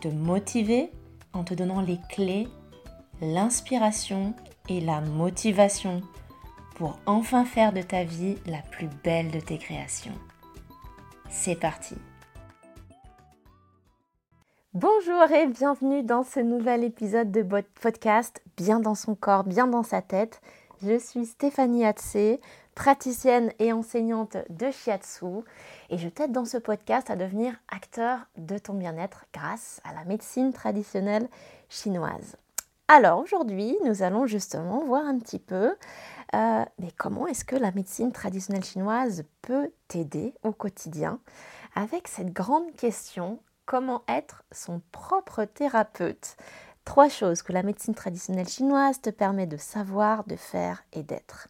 te motiver en te donnant les clés, l'inspiration et la motivation pour enfin faire de ta vie la plus belle de tes créations. C'est parti Bonjour et bienvenue dans ce nouvel épisode de podcast Bien dans son corps, bien dans sa tête. Je suis Stéphanie Hatsé, praticienne et enseignante de Shiatsu et je t'aide dans ce podcast à devenir acteur de ton bien-être grâce à la médecine traditionnelle chinoise. Alors aujourd'hui, nous allons justement voir un petit peu euh, mais comment est-ce que la médecine traditionnelle chinoise peut t'aider au quotidien avec cette grande question comment être son propre thérapeute? Trois choses que la médecine traditionnelle chinoise te permet de savoir, de faire et d'être.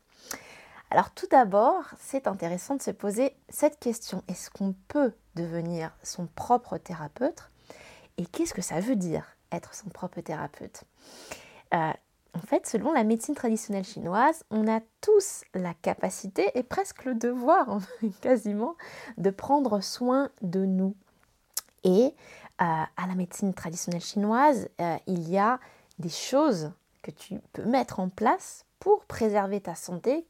Alors tout d'abord, c'est intéressant de se poser cette question. Est-ce qu'on peut devenir son propre thérapeute? Et qu'est-ce que ça veut dire être son propre thérapeute? Euh, En fait, selon la médecine traditionnelle chinoise, on a tous la capacité et presque le devoir, quasiment, de prendre soin de nous. Et euh, à la médecine traditionnelle chinoise, euh, il y a des choses que tu peux mettre en place pour préserver ta santé,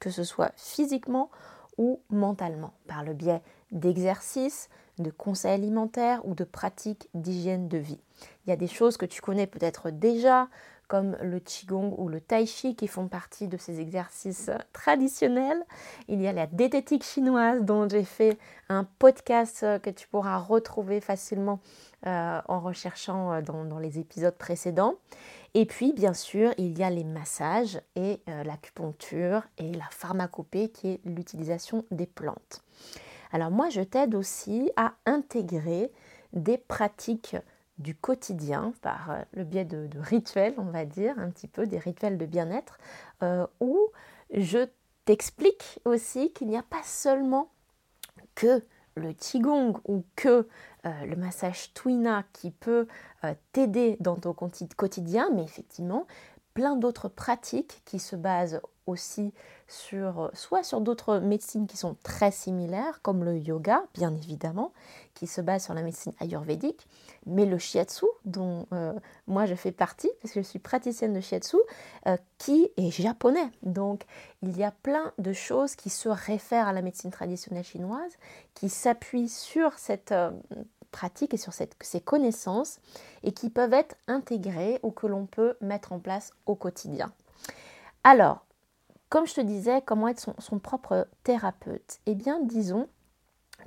que ce soit physiquement ou mentalement, par le biais d'exercices, de conseils alimentaires ou de pratiques d'hygiène de vie. Il y a des choses que tu connais peut-être déjà, comme le Qigong ou le Tai Chi qui font partie de ces exercices traditionnels. Il y a la diététique chinoise dont j'ai fait un podcast que tu pourras retrouver facilement euh, en recherchant euh, dans, les épisodes précédents. Et puis, bien sûr, il y a les massages et euh, l'acupuncture et la pharmacopée qui est l'utilisation des plantes. Alors moi, je t'aide aussi à intégrer des pratiques du quotidien par le biais de, rituels, on va dire, un petit peu des rituels de bien-être, où je t'explique aussi qu'il n'y a pas seulement que le Qigong ou que euh, le massage Twina qui peut t'aider dans ton quotidien, mais effectivement, plein d'autres pratiques qui se basent aussi sur euh, soit sur d'autres médecines qui sont très similaires, comme le yoga, bien évidemment, qui se base sur la médecine ayurvédique, mais le shiatsu, dont euh, moi je fais partie, parce que je suis praticienne de shiatsu, euh, qui est japonais. Donc il y a plein de choses qui se réfèrent à la médecine traditionnelle chinoise, qui s'appuient sur cette pratique et sur ces connaissances, et qui peuvent être intégrées ou que l'on peut mettre en place au quotidien. Alors, comme je te disais, comment être son, propre thérapeute? Eh bien, disons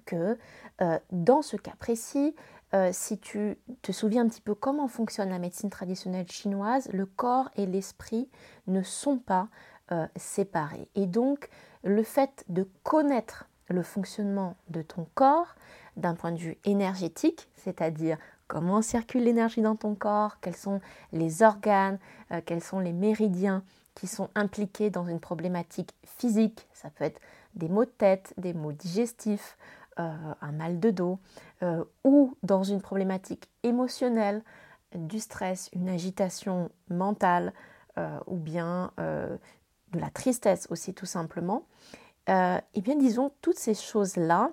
que euh, dans ce cas précis, euh, si tu te souviens un petit peu comment fonctionne la médecine traditionnelle chinoise, le corps et l'esprit ne sont pas euh, séparés. Et donc, le fait de connaître le fonctionnement de ton corps d'un point de vue énergétique, c'est-à-dire comment circule l'énergie dans ton corps, quels sont les organes, quels sont les méridiens qui sont impliqués dans une problématique physique. Ça peut être des maux de tête, des maux digestifs, euh, un mal de dos, euh, ou dans une problématique émotionnelle, du stress, une agitation mentale, euh, ou bien de la tristesse aussi tout simplement. Et eh bien disons, toutes ces choses-là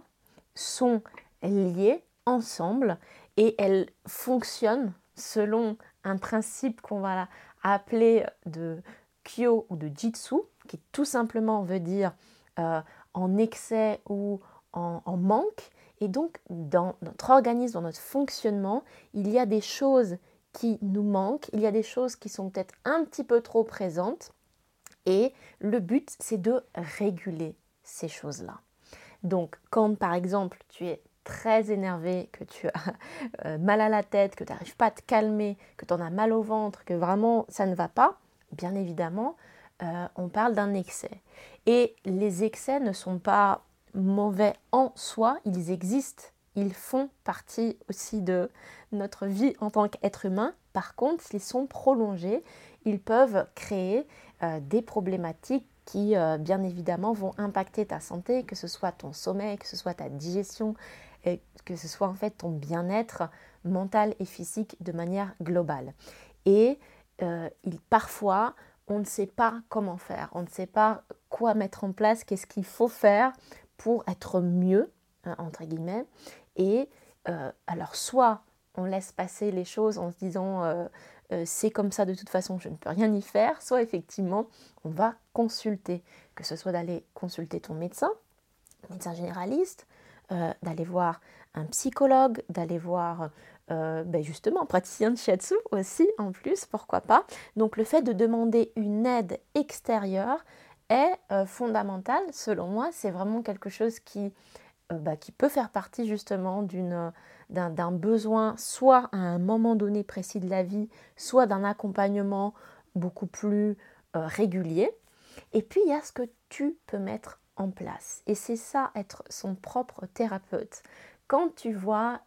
sont liées ensemble et elles fonctionnent selon un principe qu'on va appeler de kyo ou de jitsu, qui tout simplement veut dire euh, en excès ou en, manque. Et donc, dans notre organisme, dans notre fonctionnement, il y a des choses qui nous manquent, il y a des choses qui sont peut-être un petit peu trop présentes. Et le but, c'est de réguler ces choses-là. Donc, quand par exemple, tu es très énervé, que tu as euh, mal à la tête, que tu n'arrives pas à te calmer, que tu en as mal au ventre, que vraiment ça ne va pas, bien évidemment, euh, on parle d'un excès. Et les excès ne sont pas mauvais en soi, ils existent. ils font partie aussi de notre vie en tant qu'être humain. Par contre, s'ils sont prolongés, ils peuvent créer euh, des problématiques qui, euh, bien évidemment, vont impacter ta santé, que ce soit ton sommeil, que ce soit ta digestion, et que ce soit en fait ton bien-être mental et physique de manière globale. Et euh, il, parfois, on ne sait pas comment faire, on ne sait pas quoi mettre en place, qu'est-ce qu'il faut faire pour être mieux, hein, entre guillemets. Et euh, alors, soit on laisse passer les choses en se disant c'est comme ça de toute façon, je ne peux rien y faire, soit effectivement on va consulter, que ce soit d'aller consulter ton médecin, médecin généraliste, d'aller voir un psychologue, d'aller voir euh, ben justement, praticien de shiatsu aussi, en plus, pourquoi pas. Donc le fait de demander une aide extérieure est euh, fondamental, selon moi. C'est vraiment quelque chose qui, euh, bah, qui peut faire partie justement d'une, d'un, besoin, soit à un moment donné précis de la vie, soit d'un accompagnement beaucoup plus régulier. Et puis, il y a ce que tu peux mettre en place. Et c'est ça, être son propre thérapeute. Quand tu vois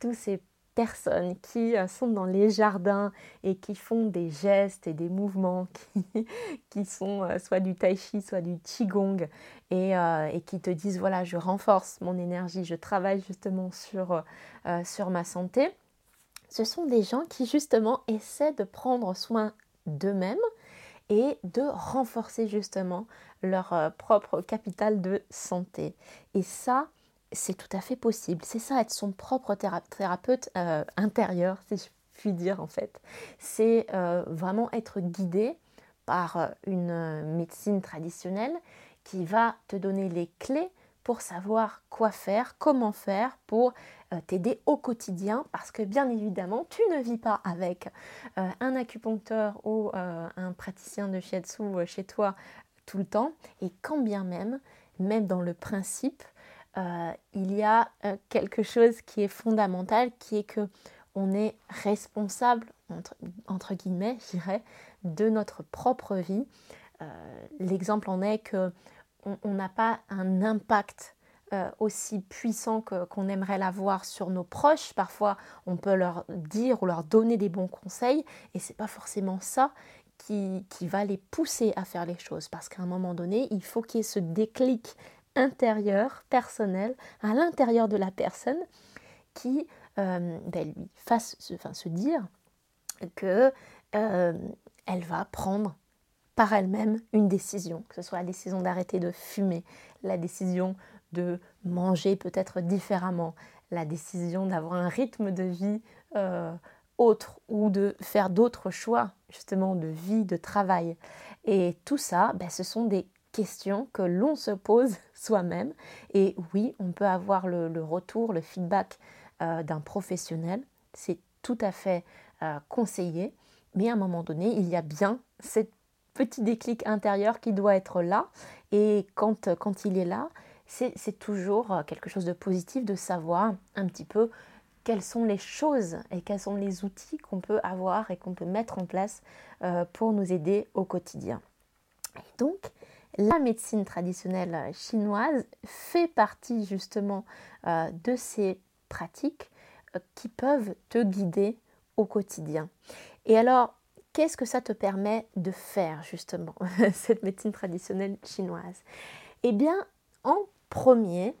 tous ces personnes qui euh, sont dans les jardins et qui font des gestes et des mouvements qui, qui sont euh, soit du tai chi, soit du qigong et, euh, et, qui te disent voilà, je renforce mon énergie, je travaille justement sur, sur ma santé. Ce sont des gens qui justement essaient de prendre soin d'eux-mêmes et de renforcer justement leur propre capital de santé. Et ça, c'est tout à fait possible. C'est ça, être son propre thérapeute euh, intérieur, si je puis dire en fait. C'est euh, vraiment être guidé par euh, une médecine traditionnelle qui va te donner les clés pour savoir quoi faire, comment faire pour t'aider au quotidien parce que bien évidemment tu ne vis pas avec un acupuncteur ou un praticien de shiatsu chez toi tout le temps et quand bien même, même dans le principe, euh, il y a euh, quelque chose qui est fondamental, qui est que on est responsable, entre, guillemets, je dirais, de notre propre vie. Euh, l'exemple en est que on n'a pas un impact aussi puissant qu'on aimerait l'avoir sur nos proches. Parfois, on peut leur dire ou leur donner des bons conseils, et c'est pas forcément ça qui, qui, va les pousser à faire les choses. Parce qu'à un moment donné, il faut qu'il y ait ce déclic intérieur, personnel, à l'intérieur de la personne qui euh, ben, lui fasse se dire que euh, elle va prendre par elle-même une décision, que ce soit la décision d'arrêter de fumer, la décision de manger peut-être différemment, la décision d'avoir un rythme de vie euh, autre ou de faire d'autres choix justement de vie, de travail. Et tout ça, ben, ce sont des questions que l'on se pose soi-même. Et oui, on peut avoir le, retour, le feedback euh, d'un professionnel. C'est tout à fait euh, conseillé. Mais à un moment donné, il y a bien cette petit déclic intérieur qui doit être là. Et quand, quand il est là, c'est toujours euh, quelque chose de positif de savoir un petit peu quelles sont les choses et quels sont les outils qu'on peut avoir et qu'on peut mettre en place pour nous aider au quotidien. Et donc, la médecine traditionnelle chinoise fait partie justement euh, de ces pratiques euh, qui peuvent te guider au quotidien. Et alors, qu'est-ce que ça te permet de faire justement, cette médecine traditionnelle chinoise? Eh bien, en premier,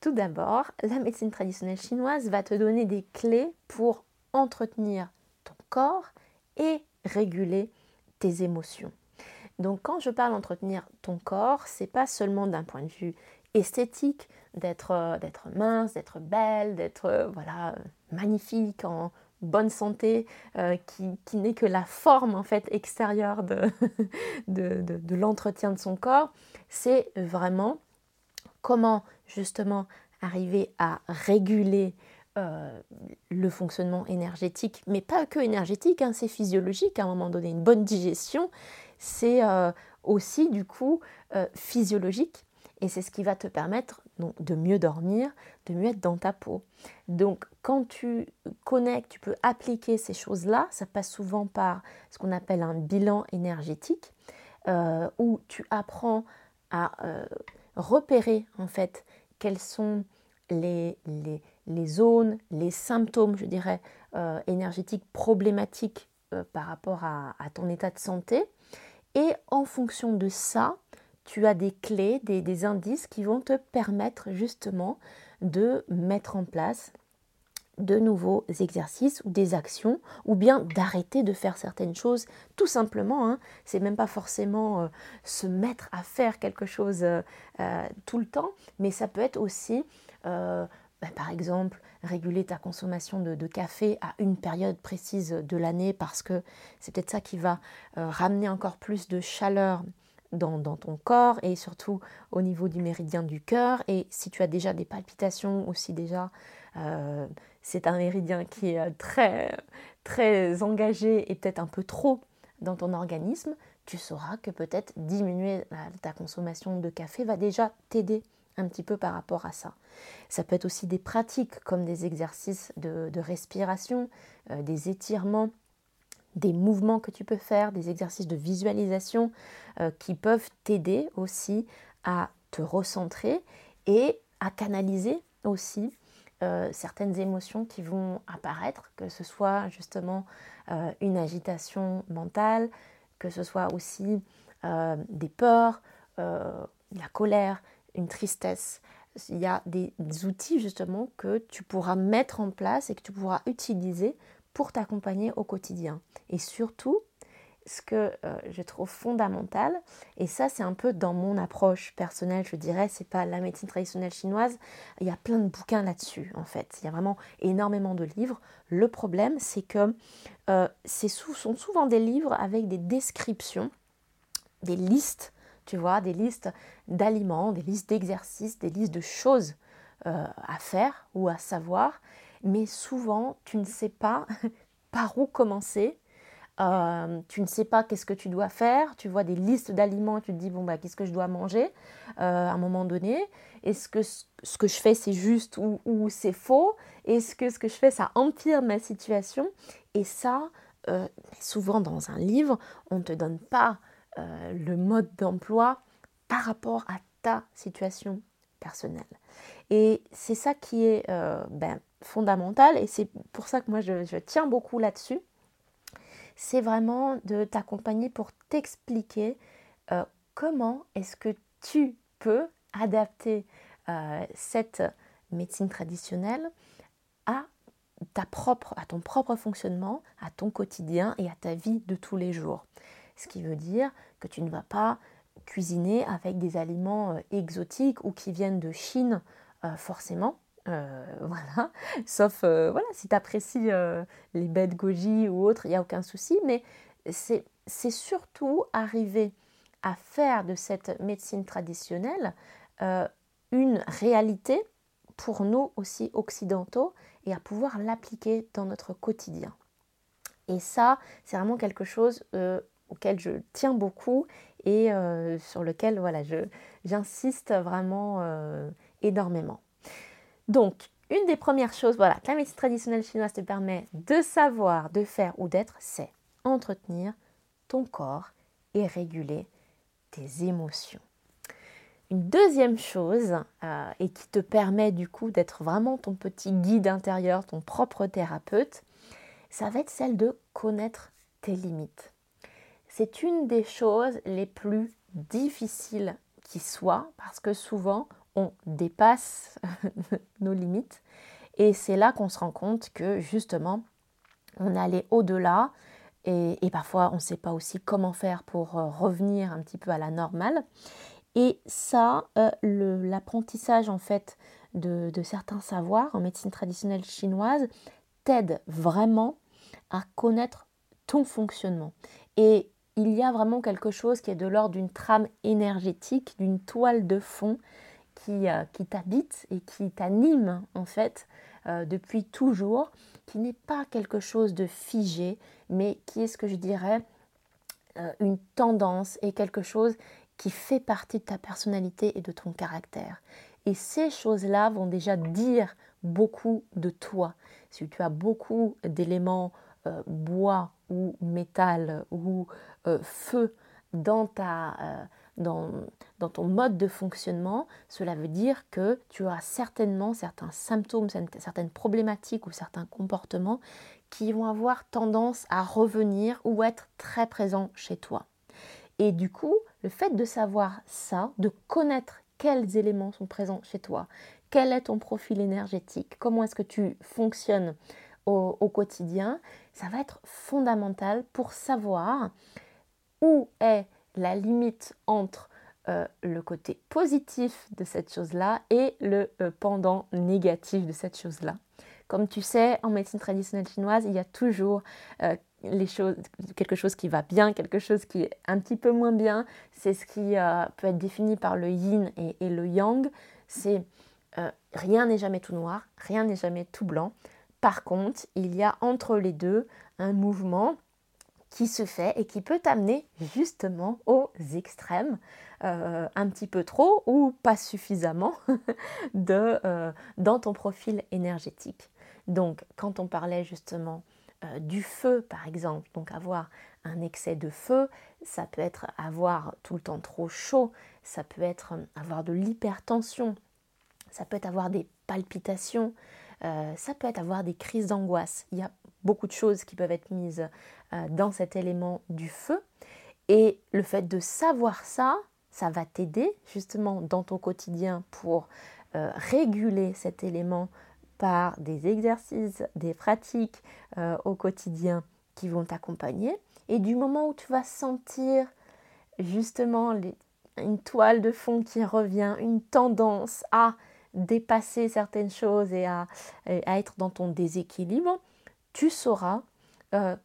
tout d'abord, la médecine traditionnelle chinoise va te donner des clés pour entretenir ton corps et réguler tes émotions. Donc quand je parle d'entretenir ton corps, c'est pas seulement d'un point de vue esthétique, d'être euh, mince, d'être belle, d'être euh, voilà magnifique, en bonne santé, euh, qui, n'est que la forme en fait extérieure de, l'entretien de son corps, c'est vraiment comment justement arriver à réguler le fonctionnement énergétique, mais pas que énergétique, hein, c'est physiologique à un moment donné, une bonne digestion, c'est euh, aussi du coup euh, physiologique et c'est ce qui va te permettre de mieux dormir, de mieux être dans ta peau. Donc quand tu connectes, tu peux appliquer ces choses-là, ça passe souvent par ce qu'on appelle un bilan énergétique, euh, où tu apprends à repérer en fait quels sont les, les zones, les symptômes, je dirais, énergétiques problématiques par rapport à, ton état de santé. Et en fonction de ça, tu as des clés, des, indices qui vont te permettre justement de mettre en place de nouveaux exercices ou des actions, ou bien d'arrêter de faire certaines choses, tout simplement. Hein. C'est même pas forcément euh, se mettre à faire quelque chose euh, euh, tout le temps, mais ça peut être aussi, bah, par exemple, réguler ta consommation de, café à une période précise de l'année, parce que c'est peut-être ça qui va ramener encore plus de chaleur dans, ton corps et surtout au niveau du méridien du cœur. Et si tu as déjà des palpitations aussi déjà, euh, c'est un méridien qui est très, très engagé et peut-être un peu trop dans ton organisme, tu sauras que peut-être diminuer ta consommation de café va déjà t'aider un petit peu par rapport à ça. Ça peut être aussi des pratiques comme des exercices de, respiration, euh, des étirements des mouvements que tu peux faire, des exercices de visualisation euh, qui peuvent t'aider aussi à te recentrer et à canaliser aussi euh, certaines émotions qui vont apparaître, que ce soit justement une agitation mentale, que ce soit aussi des peurs, la colère, une tristesse. Il y a des outils justement que tu pourras mettre en place et que tu pourras utiliser pour t'accompagner au quotidien. Et surtout, ce que euh, je trouve fondamental, et ça c'est un peu dans mon approche personnelle, je dirais, c'est pas la médecine traditionnelle chinoise, il y a plein de bouquins là-dessus en fait, il y a vraiment énormément de livres. Le problème c'est que euh, ce sont souvent des livres avec des descriptions, des listes, tu vois, des listes d'aliments, des listes d'exercices, des listes de choses euh, à faire ou à savoir, mais souvent tu ne sais pas par où commencer. Euh, tu ne sais pas qu'est-ce que tu dois faire, tu vois des listes d'aliments, tu te dis bon bah qu'est-ce que je dois manger euh, à un moment donné, est-ce que ce que je fais c'est juste ou, c'est faux, est-ce que ce que je fais ça empire ma situation? Et ça souvent dans un livre on ne te donne pas le mode d'emploi par rapport à ta situation personnelle et c'est ça qui est ben, fondamental et c'est pour ça que moi je, tiens beaucoup là-dessus. C'est vraiment de t'accompagner pour t'expliquer euh, comment est-ce que tu peux adapter euh, cette médecine traditionnelle à ta à ton propre fonctionnement, à ton quotidien et à ta vie de tous les jours. Ce qui veut dire que tu ne vas pas cuisiner avec des aliments euh, exotiques ou qui viennent de Chine forcément, euh, voilà, sauf euh, voilà, si tu apprécies euh, les bêtes goji ou autres, il n'y a aucun souci, mais c'est surtout arriver à faire de cette médecine traditionnelle une réalité pour nous aussi occidentaux et à pouvoir l'appliquer dans notre quotidien. Et ça, c'est vraiment quelque chose auquel je tiens beaucoup et sur lequel voilà, j'insiste vraiment énormément. Donc, une des premières choses voilà, que la médecine traditionnelle chinoise te permet de savoir, de faire ou d'être, c'est entretenir ton corps et réguler tes émotions. Une deuxième chose, euh, et qui te permet du coup d'être vraiment ton petit guide intérieur, ton propre thérapeute, ça va être celle de connaître tes limites. C'est une des choses les plus difficiles qui soient parce que souvent on dépasse nos limites. Et c'est là qu'on se rend compte que justement, on allait au-delà et, parfois on ne sait pas aussi comment faire pour euh, revenir un petit peu à la normale. Et ça, euh, l'apprentissage en fait de, de, certains savoirs en médecine traditionnelle chinoise t'aide vraiment à connaître ton fonctionnement. Et il y a vraiment quelque chose qui est de l'ordre d'une trame énergétique, d'une toile de fond euh, qui, t'habite et qui t'anime en fait euh, depuis toujours, qui n'est pas quelque chose de figé, mais qui est ce que je dirais euh, une tendance et quelque chose qui fait partie de ta personnalité et de ton caractère. Et ces choses-là vont déjà dire beaucoup de toi. Si tu as beaucoup d'éléments bois ou métal ou feu dans, ta, euh, dans, ton mode de fonctionnement, cela veut dire que tu auras certainement certains symptômes, certaines problématiques ou certains comportements qui vont avoir tendance à revenir ou être très présents chez toi. Et du coup, le fait de savoir ça, de connaître quels éléments sont présents chez toi, quel est ton profil énergétique, comment est-ce que tu fonctionnes au, quotidien, ça va être fondamental pour savoir où est la limite entre euh, le côté positif de cette chose-là et le euh, pendant négatif de cette chose-là. Comme tu sais, en médecine traditionnelle chinoise, il y a toujours euh, les choses, quelque chose qui va bien, quelque chose qui est un petit peu moins bien. C'est ce qui peut être défini par le yin et, et le yang. C'est rien n'est jamais tout noir, rien n'est jamais tout blanc. Par contre, il y a entre les deux un mouvement qui se fait et qui peut t'amener justement aux extrêmes, euh, un petit peu trop ou pas suffisamment de, euh, dans ton profil énergétique. Donc quand on parlait justement euh, du feu par exemple, donc avoir un excès de feu, ça peut être avoir tout le temps trop chaud, ça peut être avoir de l'hypertension, ça peut être avoir des palpitations, ça peut être avoir des crises d'angoisse. Il y a beaucoup de choses qui peuvent être mises euh, dans cet élément du feu. Et le fait de savoir ça, ça va t'aider justement dans ton quotidien pour euh, réguler cet élément par des exercices, des pratiques euh, au quotidien qui vont t'accompagner. Et du moment où tu vas sentir justement une toile de fond qui revient, une tendance à dépasser certaines choses et à, être dans ton déséquilibre, tu sauras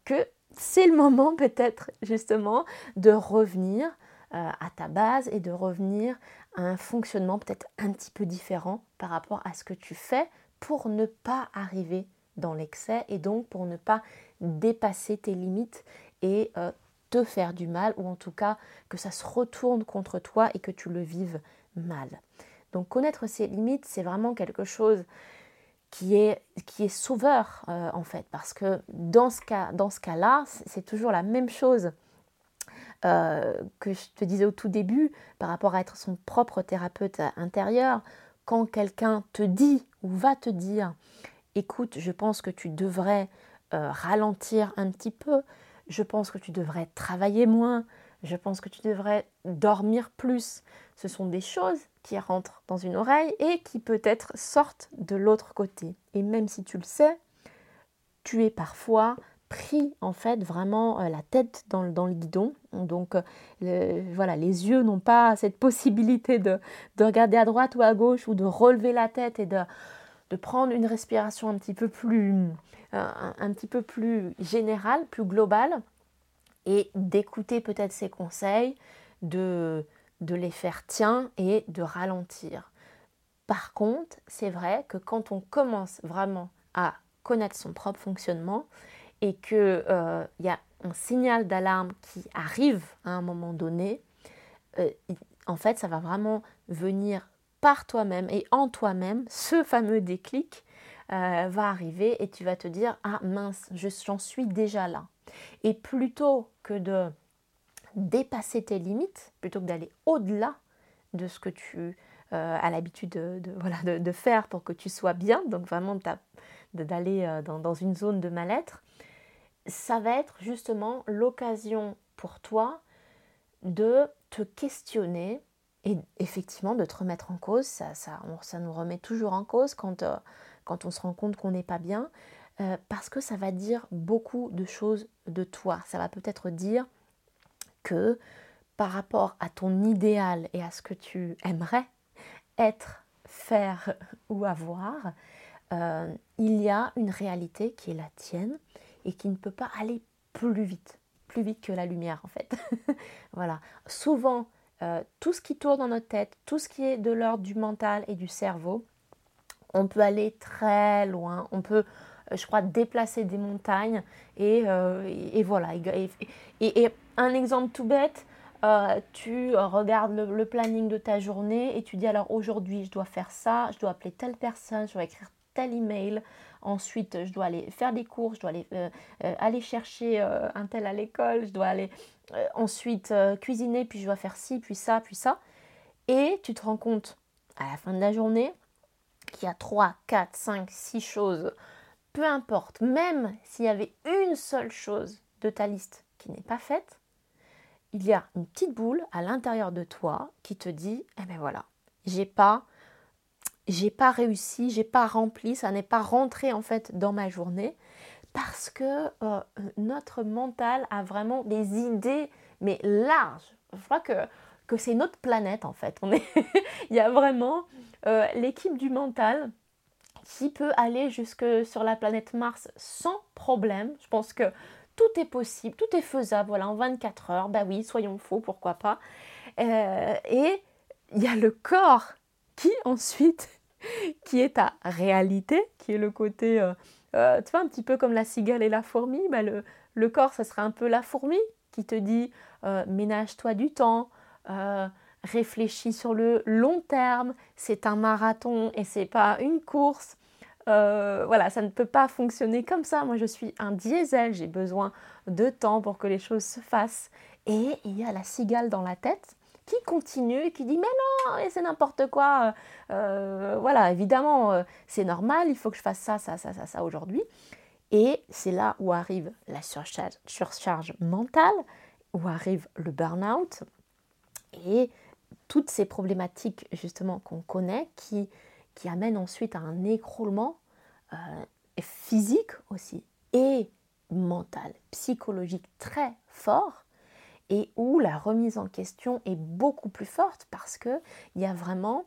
que c'est le moment peut-être justement de revenir euh, à ta base et de revenir à un fonctionnement peut-être un petit peu différent par rapport à ce que tu fais pour ne pas arriver dans l'excès et donc pour ne pas dépasser tes limites et euh, te faire du mal ou en tout cas que ça se retourne contre toi et que tu le vives mal. Donc connaître ses limites, c'est vraiment quelque chose qui est, qui est sauveur euh, en fait, parce que dans ce, cas-là, c'est toujours la même chose euh, que je te disais au tout début par rapport à être son propre thérapeute intérieur. Quand quelqu'un te dit ou va te dire, écoute, je pense que tu devrais euh, ralentir un petit peu, je pense que tu devrais travailler moins, je pense que tu devrais dormir plus. Ce sont des choses qui rentrent dans une oreille et qui peut-être sortent de l'autre côté. Et même si tu le sais, tu es parfois pris en fait vraiment euh, la tête dans, le guidon. Donc euh, voilà, les yeux n'ont pas cette possibilité de, regarder à droite ou à gauche ou de relever la tête et de, prendre une respiration un petit peu plus, euh, un petit peu plus générale, plus globale et d'écouter peut-être ses conseils, de, les faire tiens et de ralentir. Par contre, c'est vrai que quand on commence vraiment à connaître son propre fonctionnement et qu'il euh, y a un signal d'alarme qui arrive à un moment donné, euh, en fait, ça va vraiment venir par toi-même et en toi-même, ce fameux déclic euh, va arriver et tu vas te dire Ah mince, j'en suis déjà là. Et plutôt que de dépasser tes limites, plutôt que d'aller au-delà de ce que tu euh, as l'habitude de, faire pour que tu sois bien, donc vraiment d'aller euh, dans, une zone de mal-être, ça va être justement l'occasion pour toi de te questionner et effectivement de te remettre en cause. Ça, nous remet toujours en cause euh, quand on se rend compte qu'on n'est pas bien, parce que ça va dire beaucoup de choses de toi. Ça va peut-être dire que par rapport à ton idéal et à ce que tu aimerais être, faire ou avoir, euh, il y a une réalité qui est la tienne et qui ne peut pas aller plus vite, plus vite que la lumière en fait. voilà. Souvent, euh, tout ce qui tourne dans notre tête, tout ce qui est de l'ordre du mental et du cerveau, on peut aller très loin, on peut, euh, je crois, déplacer des montagnes et, voilà. et, un exemple tout bête, euh, tu regardes le, planning de ta journée et tu dis alors aujourd'hui je dois faire ça, je dois appeler telle personne, je dois écrire tel email, ensuite je dois aller faire des cours, je dois aller, euh, euh, aller chercher un tel à l'école, je dois aller ensuite cuisiner, puis je dois faire ci, puis ça, puis ça. Et tu te rends compte à la fin de la journée qu'il y a 3, 4, 5, 6 choses, peu importe, même s'il y avait une seule chose de ta liste qui n'est pas faite, il y a une petite boule à l'intérieur de toi qui te dit eh ben voilà, j'ai pas j'ai pas réussi, j'ai pas rempli, ça n'est pas rentré en fait dans ma journée parce que euh, notre mental a vraiment des idées mais larges. Je crois que, que c'est notre planète en fait. On est il y a vraiment euh, l'équipe du mental qui peut aller jusque sur la planète Mars sans problème. Je pense que tout est possible, tout est faisable, voilà, en 24 heures, bah oui, soyons faux, pourquoi pas. Euh, et il y a le corps qui ensuite, qui est ta réalité, qui est le côté, euh, euh, tu vois, un petit peu comme la cigale et la fourmi, bah le, le corps, ça serait un peu la fourmi qui te dit, ménage-toi du temps, réfléchis sur le long terme, c'est un marathon et c'est pas une course. Euh, voilà, ça ne peut pas fonctionner comme ça. Moi, je suis un diesel, j'ai besoin de temps pour que les choses se fassent. Et il y a la cigale dans la tête qui continue et qui dit mais non, c'est n'importe quoi. Euh, voilà, évidemment, euh, c'est normal, il faut que je fasse ça, ça, ça, ça, ça aujourd'hui. Et c'est là où arrive la surcharge, surcharge mentale, où arrive le burn-out et toutes ces problématiques justement qu'on connaît qui qui amène ensuite à un écroulement euh, physique aussi et mental, psychologique très fort et où la remise en question est beaucoup plus forte parce qu'il y a vraiment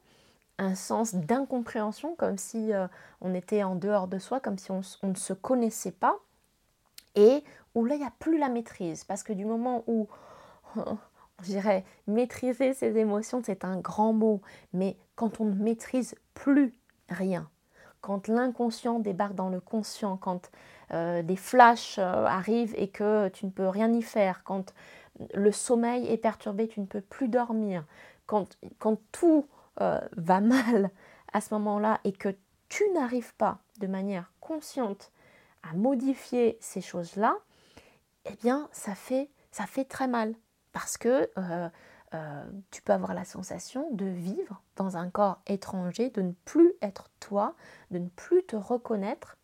un sens d'incompréhension, comme si euh, on était en dehors de soi, comme si on, ne se connaissait pas, et où là, il n'y a plus la maîtrise, parce que du moment où, je dirais, maîtriser ses émotions, c'est un grand mot, mais quand on ne maîtrise plus rien, quand l'inconscient débarque dans le conscient, quand euh, des flashs euh, arrivent et que tu ne peux rien y faire, quand le sommeil est perturbé, tu ne peux plus dormir, quand, tout euh, va mal à ce moment-là et que tu n'arrives pas de manière consciente à modifier ces choses-là, eh bien ça fait, ça fait très mal parce que euh, tu peux avoir la sensation de vivre dans un corps étranger, de ne plus être toi, de ne plus te reconnaître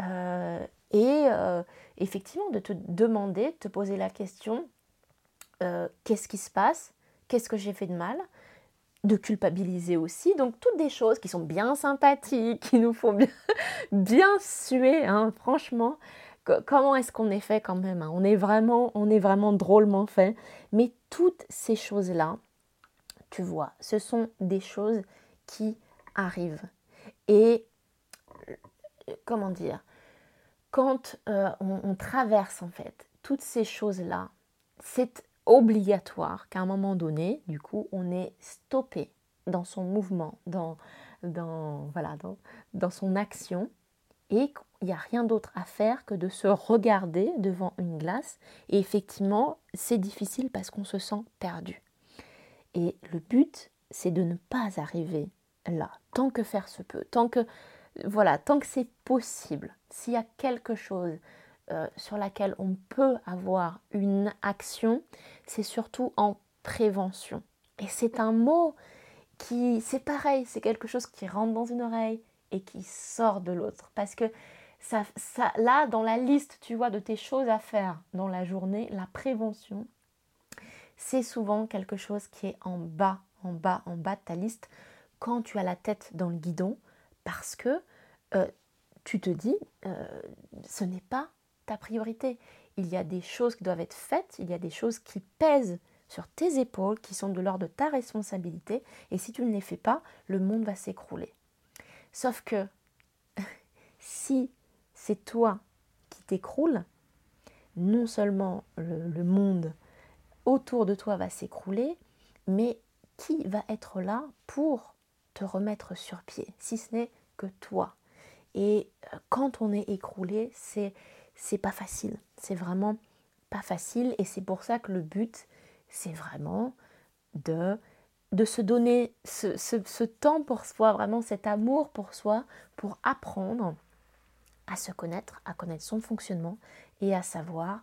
euh, et euh, effectivement de te demander, de te poser la question qu'est-ce qui se passe? Qu'est-ce que j'ai fait de mal? De culpabiliser aussi. Donc toutes des choses qui sont bien sympathiques, qui nous font bien, bien suer, hein, franchement comment est-ce qu'on est fait quand même hein? on, est vraiment, on est vraiment drôlement fait. Mais toutes ces choses-là, tu vois, ce sont des choses qui arrivent. Et comment dire? Quand euh, on, traverse en fait toutes ces choses-là, c'est obligatoire qu'à un moment donné, du coup, on est stoppé dans son mouvement, dans, dans, voilà, dans, son action, et il n'y a rien d'autre à faire que de se regarder devant une glace. Et effectivement, c'est difficile parce qu'on se sent perdu. Et le but, c'est de ne pas arriver là, tant que faire se peut, tant que voilà, tant que c'est possible. S'il y a quelque chose euh, sur laquelle on peut avoir une action, c'est surtout en prévention. Et c'est un mot qui, c'est pareil, c'est quelque chose qui rentre dans une oreille et qui sort de l'autre. Parce que là, dans la liste, tu vois, de tes choses à faire dans la journée, la prévention, c'est souvent quelque chose qui est en bas, en bas, en bas de ta liste quand tu as la tête dans le guidon, parce que euh, tu te dis, euh, ce n'est pas ta priorité. Il y a des choses qui doivent être faites, il y a des choses qui pèsent sur tes épaules, qui sont de l'ordre de ta responsabilité, et si tu ne les fais pas, le monde va s'écrouler. Sauf que si c'est toi qui t'écroules, non seulement le, monde autour de toi va s'écrouler, mais qui va être là pour te remettre sur pied, si ce n'est que toi. Et euh, quand on est écroulé, c'est c'est pas facile. C'est vraiment pas facile et c'est pour ça que le but c'est vraiment de de se donner ce, temps pour soi, vraiment cet amour pour soi, pour apprendre à se connaître, à connaître son fonctionnement et à savoir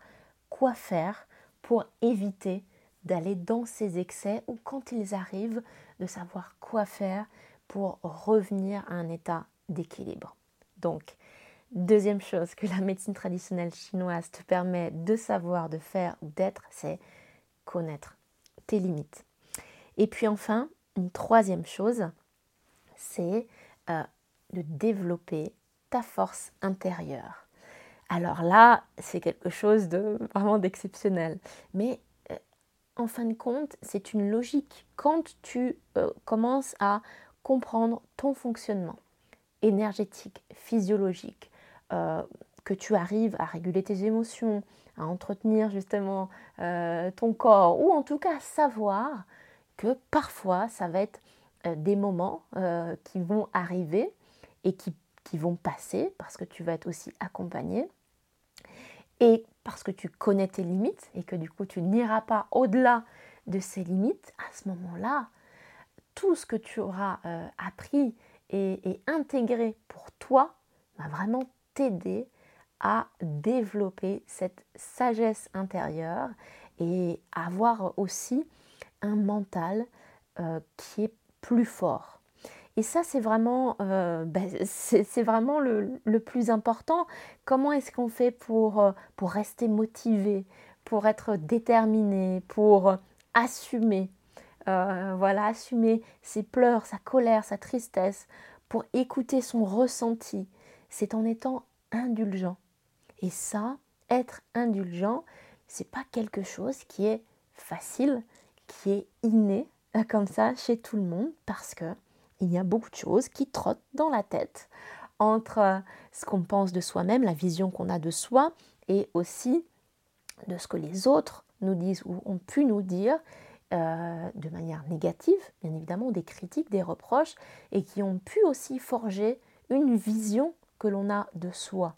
quoi faire pour éviter d'aller dans ces excès ou quand ils arrivent, de savoir quoi faire pour revenir à un état d'équilibre. Donc, deuxième chose que la médecine traditionnelle chinoise te permet de savoir, de faire ou d'être, c'est connaître tes limites. Et puis enfin, une troisième chose, c'est euh, de développer ta force intérieure. Alors là, c'est quelque chose de vraiment d'exceptionnel. Mais euh, en fin de compte, c'est une logique. Quand tu euh, commences à comprendre ton fonctionnement énergétique, physiologique, que tu arrives à réguler tes émotions, à entretenir justement ton corps, ou en tout cas savoir que parfois ça va être euh, des moments euh, qui vont arriver et qui, qui, vont passer parce que tu vas être aussi accompagné et parce que tu connais tes limites et que du coup tu n'iras pas au-delà de ces limites, à ce moment-là, tout ce que tu auras euh, appris et, intégré pour toi va vraiment t'aider à développer cette sagesse intérieure et avoir aussi un mental euh, qui est plus fort. Et ça, c'est vraiment, euh, ben, c'est vraiment le, plus important. Comment est-ce qu'on fait pour, euh, pour rester motivé, pour être déterminé, pour assumer Voilà, assumer ses pleurs, sa colère, sa tristesse, pour écouter son ressenti? C'est en étant indulgent. Et ça, être indulgent, c'est pas quelque chose qui est facile, qui est inné euh, comme ça chez tout le monde parce que il y a beaucoup de choses qui trottent dans la tête entre euh, ce qu'on pense de soi-même, la vision qu'on a de soi et aussi de ce que les autres nous disent ou ont pu nous dire euh, de manière négative, bien évidemment, des critiques, des reproches, et qui ont pu aussi forger une vision que l'on a de soi.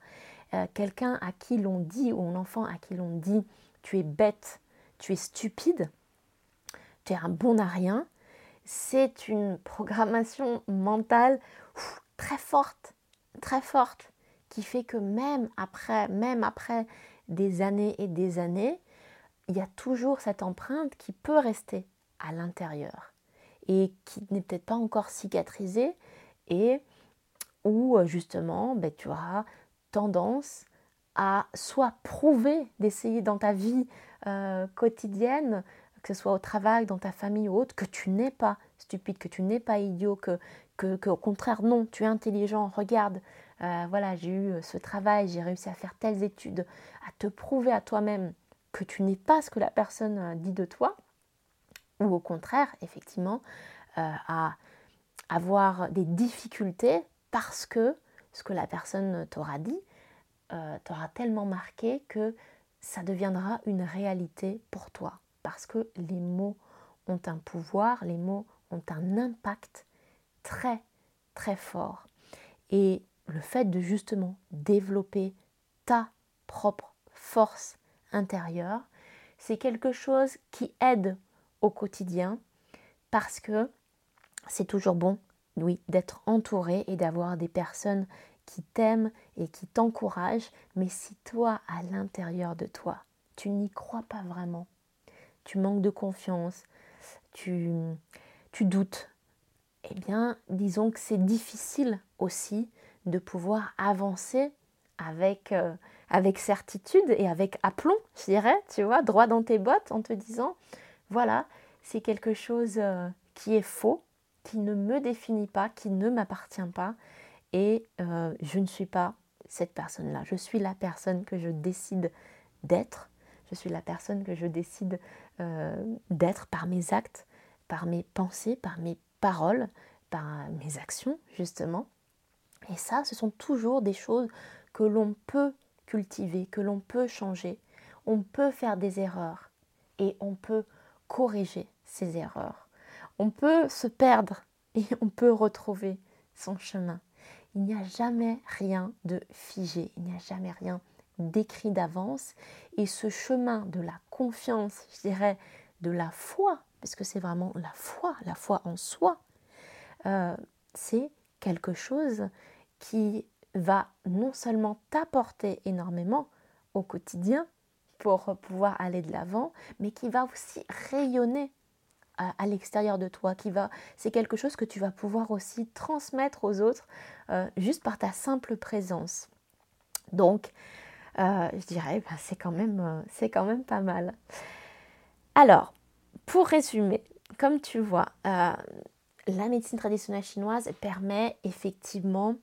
Quelqu'un à qui l'on dit, ou un enfant à qui l'on dit, tu es bête, tu es stupide, tu es un bon à rien, c'est une programmation mentale très forte, très forte, qui fait que même après, même après des années et des années, il y a toujours cette empreinte qui peut rester à l'intérieur et qui n'est peut-être pas encore cicatrisée et où justement ben, tu auras tendance à soit prouver d'essayer dans ta vie euh, quotidienne que ce soit au travail, dans ta famille ou autre, que tu n'es pas stupide, que tu n'es pas idiot, que, au contraire, non, tu es intelligent, regarde, euh, voilà, j'ai eu ce travail, j'ai réussi à faire telles études, à te prouver à toi-même que tu n'es pas ce que la personne euh, dit de toi, ou au contraire, effectivement, euh, à avoir des difficultés parce que ce que la personne t'aura dit t'aura tellement marqué que ça deviendra une réalité pour toi parce que les mots ont un pouvoir, les mots ont un impact très très fort. Et le fait de justement développer ta propre force intérieure, c'est quelque chose qui aide au quotidien parce que c'est toujours bon, oui, d'être entouré et d'avoir des personnes qui t'aiment et qui t'encouragent, mais si toi, à l'intérieur de toi, tu n'y crois pas vraiment, tu manques de confiance, tu, doutes, eh bien, disons que c'est difficile aussi de pouvoir avancer avec, euh, avec certitude et avec aplomb, je dirais, tu vois, droit dans tes bottes en te disant, voilà, c'est quelque chose euh, qui est faux, qui ne me définit pas, qui ne m'appartient pas, et euh, je ne suis pas cette personne-là, je suis la personne que je décide d'être, je suis la personne que je décide euh, d'être par mes actes, par mes pensées, par mes paroles, par mes actions, justement. Et ça, ce sont toujours des choses que l'on peut cultiver, que l'on peut changer. On peut faire des erreurs et on peut corriger ces erreurs. On peut se perdre et on peut retrouver son chemin. Il n'y a jamais rien de figé, il n'y a jamais rien d'écrit d'avance. Et ce chemin de la confiance, je dirais, de la foi, parce que c'est vraiment la foi, la foi en soi, euh, c'est quelque chose qui va non seulement t'apporter énormément au quotidien pour pouvoir aller de l'avant, mais qui va aussi rayonner à, l'extérieur de toi, qui va, c'est quelque chose que tu vas pouvoir aussi transmettre aux autres euh, juste par ta simple présence. Donc, euh, je dirais, bah, c'est quand même, c'est quand même pas mal. Alors, pour résumer, comme tu vois, euh, la médecine traditionnelle chinoise permet effectivement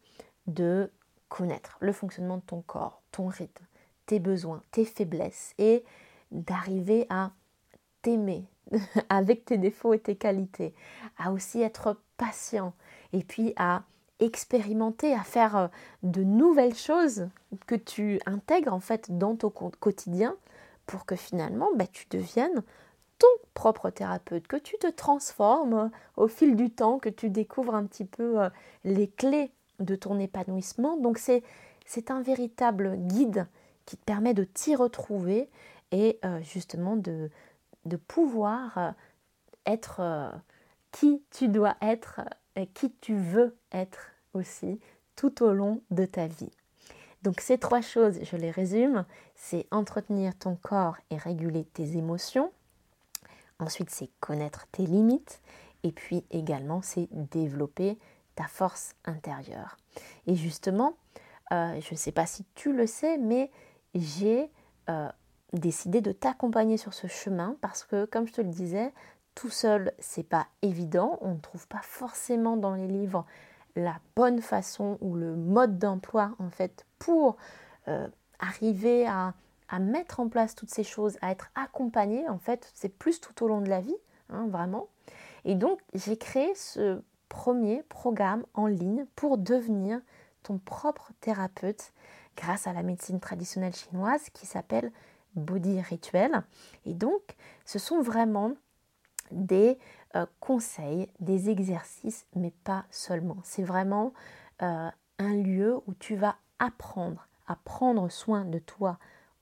de connaître le fonctionnement de ton corps, ton rythme, tes besoins, tes faiblesses et d'arriver à t'aimer avec tes défauts et tes qualités, à aussi être patient et puis à expérimenter, à faire euh, de nouvelles choses que tu intègres en fait dans ton quotidien pour que finalement bah, tu deviennes ton propre thérapeute, que tu te transformes au fil du temps, que tu découvres un petit peu euh, les clés de ton épanouissement. Donc c'est, un véritable guide qui te permet de t'y retrouver et euh, justement de, pouvoir être qui tu dois être qui tu veux être aussi tout au long de ta vie. Donc ces trois choses, je les résume, c'est entretenir ton corps et réguler tes émotions, Ensuite, c'est connaître tes limites. Et puis également, c'est développer ta force intérieure. Et justement, euh, je ne sais pas si tu le sais, mais j'ai euh, décidé de t'accompagner sur ce chemin parce que, comme je te le disais, tout seul, c'est pas évident. On ne trouve pas forcément dans les livres la bonne façon ou le mode d'emploi en fait pour euh, arriver à mettre en place toutes ces choses, à être accompagné, en fait, c'est plus tout au long de la vie, hein, vraiment. Et donc, j'ai créé ce premier programme en ligne pour devenir ton propre thérapeute grâce à la médecine traditionnelle chinoise qui s'appelle Body Rituel. Et donc, ce sont vraiment des euh, conseils, des exercices, mais pas seulement. C'est vraiment euh, un lieu où tu vas apprendre à prendre soin de toi,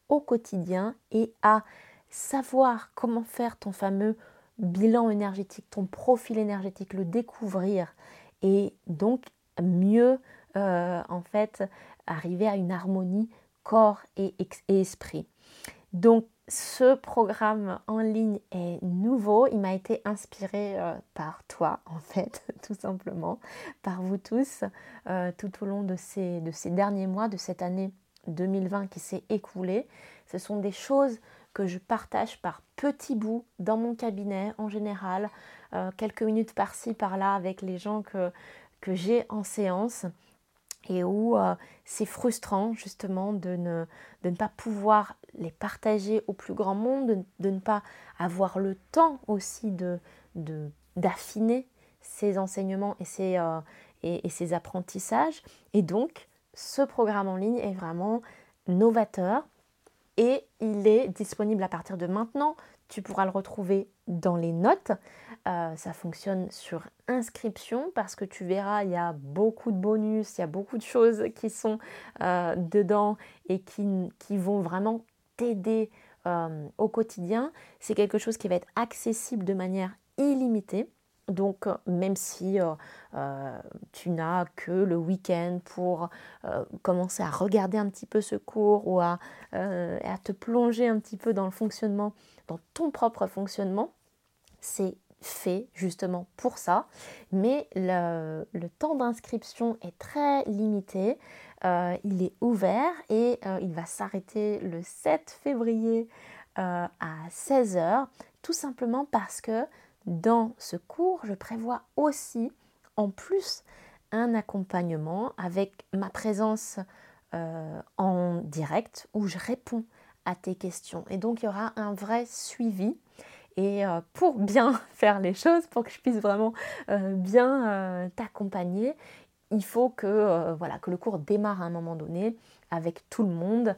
au quotidien et à savoir comment faire ton fameux bilan énergétique, ton profil énergétique, le découvrir et donc mieux euh, en fait arriver à une harmonie corps et, esprit. Donc ce programme en ligne est nouveau, il m'a été inspiré euh, par toi en fait, tout simplement, par vous tous, euh, tout au long de ces, de ces derniers mois, de cette année 2020 qui s'est écoulé. Ce sont des choses que je partage par petits bouts dans mon cabinet en général, euh, quelques minutes par-ci, par-là avec les gens que j'ai en séance et où euh, c'est frustrant justement de ne, de ne pas pouvoir les partager au plus grand monde, de, ne pas avoir le temps aussi de, d'affiner ces enseignements et ces, euh, et, et ces apprentissages. Et donc, ce programme en ligne est vraiment novateur et il est disponible à partir de maintenant. Tu pourras le retrouver dans les notes. Euh, ça fonctionne sur inscription parce que tu verras, il y a beaucoup de bonus, il y a beaucoup de choses qui sont euh, dedans et qui, qui, vont vraiment t'aider euh, au quotidien. C'est quelque chose qui va être accessible de manière illimitée. Donc, même si tu n'as que le week-end pour commencer à regarder un petit peu ce cours ou à, te plonger un petit peu dans le fonctionnement, dans ton propre fonctionnement, c'est fait justement pour ça. Mais le, temps d'inscription est très limité. il est ouvert et il va s'arrêter le 7 février à 16h, tout simplement parce que dans ce cours, je prévois aussi, en plus, un accompagnement avec ma présence euh, en direct où je réponds à tes questions. Et donc, il y aura un vrai suivi. Et euh, pour bien faire les choses, pour que je puisse vraiment euh, bien t'accompagner, il faut que, voilà, que le cours démarre à un moment donné avec tout le monde,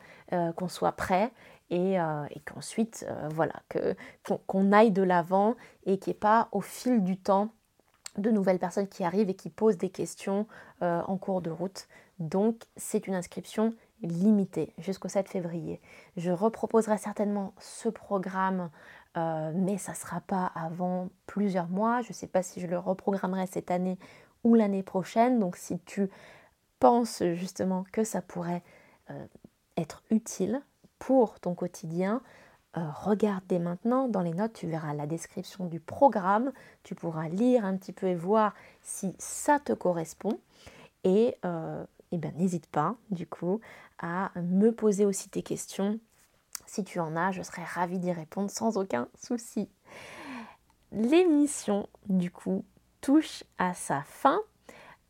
qu'on soit prêt euh, et, qu'ensuite, euh, voilà, qu'on, aille de l'avant et qu'il n'y ait pas au fil du temps de nouvelles personnes qui arrivent et qui posent des questions euh, en cours de route. Donc, c'est une inscription limitée jusqu'au 7 février. Je reproposerai certainement ce programme mais ça ne sera pas avant plusieurs mois. Je ne sais pas si je le reprogrammerai cette année ou l'année prochaine. Donc si tu penses justement que ça pourrait être utile pour ton quotidien, regarde dès maintenant dans les notes, tu verras la description du programme, tu pourras lire un petit peu et voir si ça te correspond. Et, ben, n'hésite pas du coup à me poser aussi tes questions. Si tu en as, je serais ravie d'y répondre sans aucun souci. L'émission du coup touche à sa fin.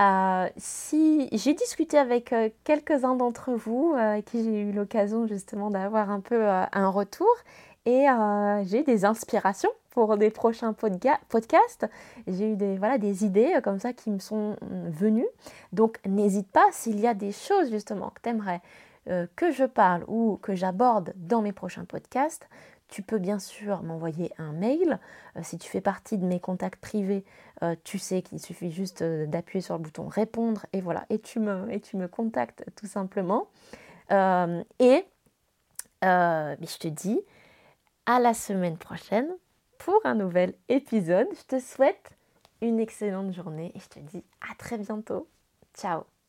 Euh, si j'ai discuté avec euh, quelques-uns d'entre vous euh, qui j'ai eu l'occasion justement d'avoir un peu un retour et j'ai des inspirations pour des prochains podcasts. J'ai eu des, des idées comme ça qui me sont venues. Donc n'hésite pas s'il y a des choses justement que tu aimerais que je parle ou que j'aborde dans mes prochains podcasts. Tu peux bien sûr m'envoyer un mail. Euh, si tu fais partie de mes contacts privés, euh, tu sais qu'il suffit juste euh, d'appuyer sur le bouton répondre et voilà, et tu me, et tu me contactes tout simplement. et je te dis à la semaine prochaine pour un nouvel épisode. Je te souhaite une excellente journée et je te dis à très bientôt. Ciao